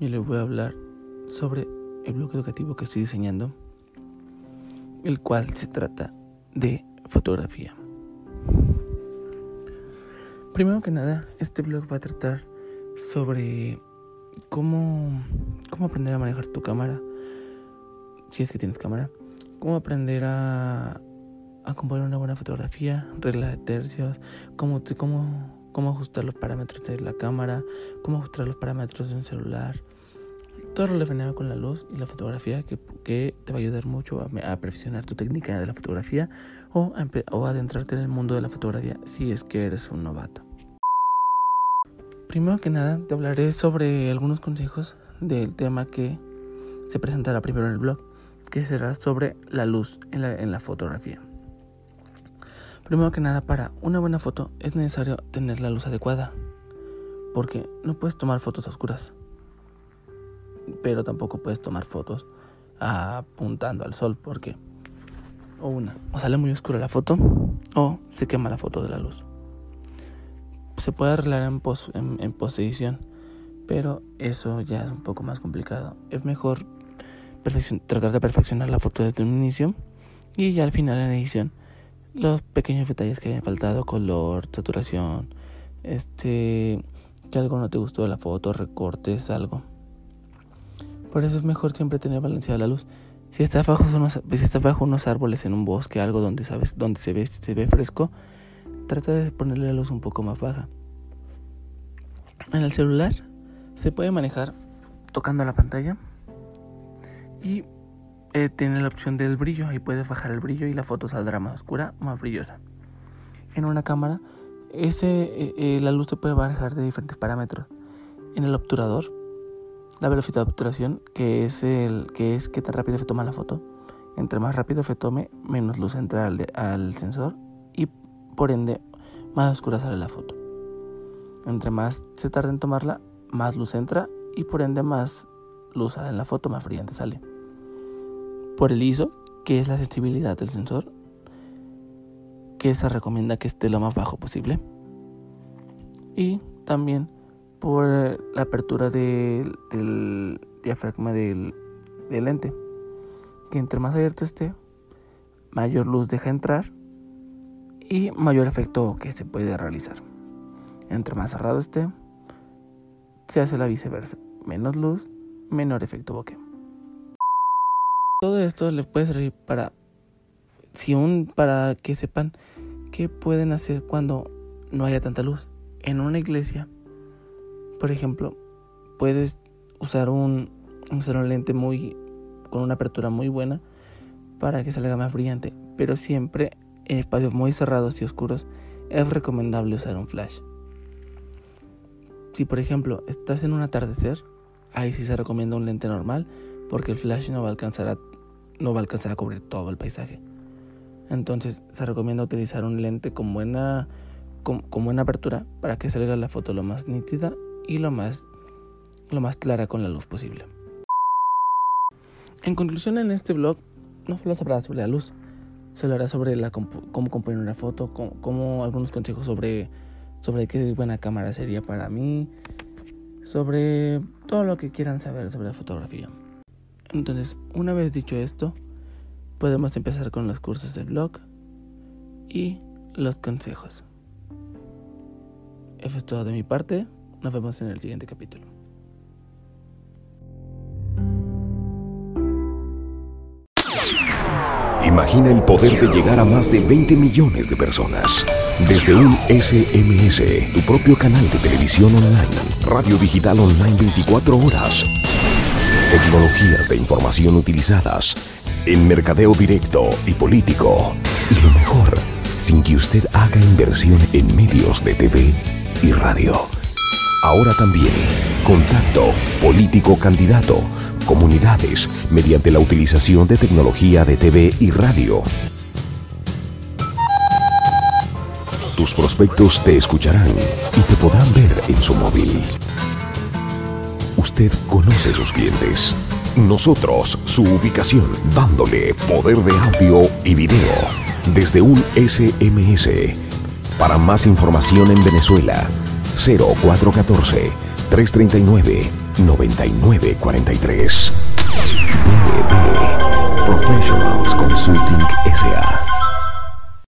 Yo les voy a hablar sobre el blog educativo que estoy diseñando, el cual se trata de fotografía. Primero que nada, este blog va a tratar sobre cómo, cómo aprender a manejar tu cámara, si es que tienes cámara, cómo aprender a, a componer una buena fotografía, regla de tercios, cómo, cómo cómo ajustar los parámetros de la cámara, cómo ajustar los parámetros de un celular. Todo relacionado con la luz y la fotografía que, que te va a ayudar mucho a, perfeccionar tu técnica de la fotografía o a, o a adentrarte en el mundo de la fotografía si es que eres un novato. Primero que nada te hablaré sobre algunos consejos del tema que se presentará primero en el blog, que será sobre la luz en la, en la fotografía. Primero que nada, para una buena foto es necesario tener la luz adecuada, porque no puedes tomar fotos oscuras, pero tampoco puedes tomar fotos apuntando al sol, porque o una, o sale muy oscura la foto, o se quema la foto de la luz. Se puede arreglar en, pos, en, pero eso ya es un poco más complicado. Es mejor tratar de perfeccionar la foto desde un inicio y ya al final en edición los pequeños detalles que hayan faltado, color, saturación, este, que algo no te gustó de la foto, recortes, algo. Por eso es mejor siempre tener balanceada la luz. Si estás bajo unos, si estás bajo unos árboles en un bosque, algo donde sabes, donde se ve, se ve fresco, trata de ponerle la luz un poco más baja. En el celular se puede manejar tocando la pantalla y eh, tiene la opción del brillo. Ahí puedes bajar el brillo y la foto saldrá más oscura más brillosa. En una cámara, ese, eh, eh, la luz se puede bajar de diferentes parámetros. En el obturador, la velocidad de obturación, que es, el, que es qué tan rápido se toma la foto. Entre más rápido se tome, menos luz entra al, al sensor y por ende más oscura sale la foto. Entre más se tarda en tomarla, más luz entra y por ende más luz sale en la foto, más brillante sale por el ISO, que es la sensibilidad del sensor, que se recomienda que esté lo más bajo posible. Y también por la apertura del, diafragma del, del lente, que entre más abierto esté, mayor luz deja entrar y mayor efecto que se puede realizar. Entre más cerrado esté, se hace la viceversa. Menos luz, menor efecto bokeh. Todo esto les puede servir para, si un, para que sepan qué pueden hacer cuando no haya tanta luz. En una iglesia, por ejemplo, puedes usar un, usar un lente muy, con una apertura muy buena para que salga más brillante, pero siempre en espacios muy cerrados y oscuros es recomendable usar un flash. Si por ejemplo estás en un atardecer, ahí sí se recomienda un lente normal porque el flash no va a alcanzar a, no va a, alcanzar a cubrir todo el paisaje. Entonces se recomienda utilizar un lente con buena, con, buena apertura para que salga la foto lo más nítida y lo más, lo más clara con la luz posible. En conclusión, en este blog no solo se hablará sobre la luz, se hablará sobre la cómo componer una foto, cómo, algunos consejos sobre, sobre qué buena cámara sería para mí, sobre todo lo que quieran saber sobre la fotografía. Entonces, una vez dicho esto, podemos empezar con los cursos del blog y los consejos. Eso es todo de mi parte. Nos vemos en el siguiente capítulo. Imagina el poder de llegar a más de 20 millones de personas. Desde un SMS, tu propio canal de televisión online, radio digital online 24 horas tecnologías de información utilizadas en mercadeo directo y político. Y lo mejor, sin que usted haga inversión en medios de TV y radio. Ahora también, contacto, político candidato, comunidades, mediante la utilización de tecnología de TV y radio. Tus prospectos te escucharán y te podrán ver en su móvil. Conoce sus clientes. Nosotros, su ubicación, dándole poder de audio y video desde un SMS. Para más información en Venezuela, 0414 339-9943. BD Professionals Consulting S.A.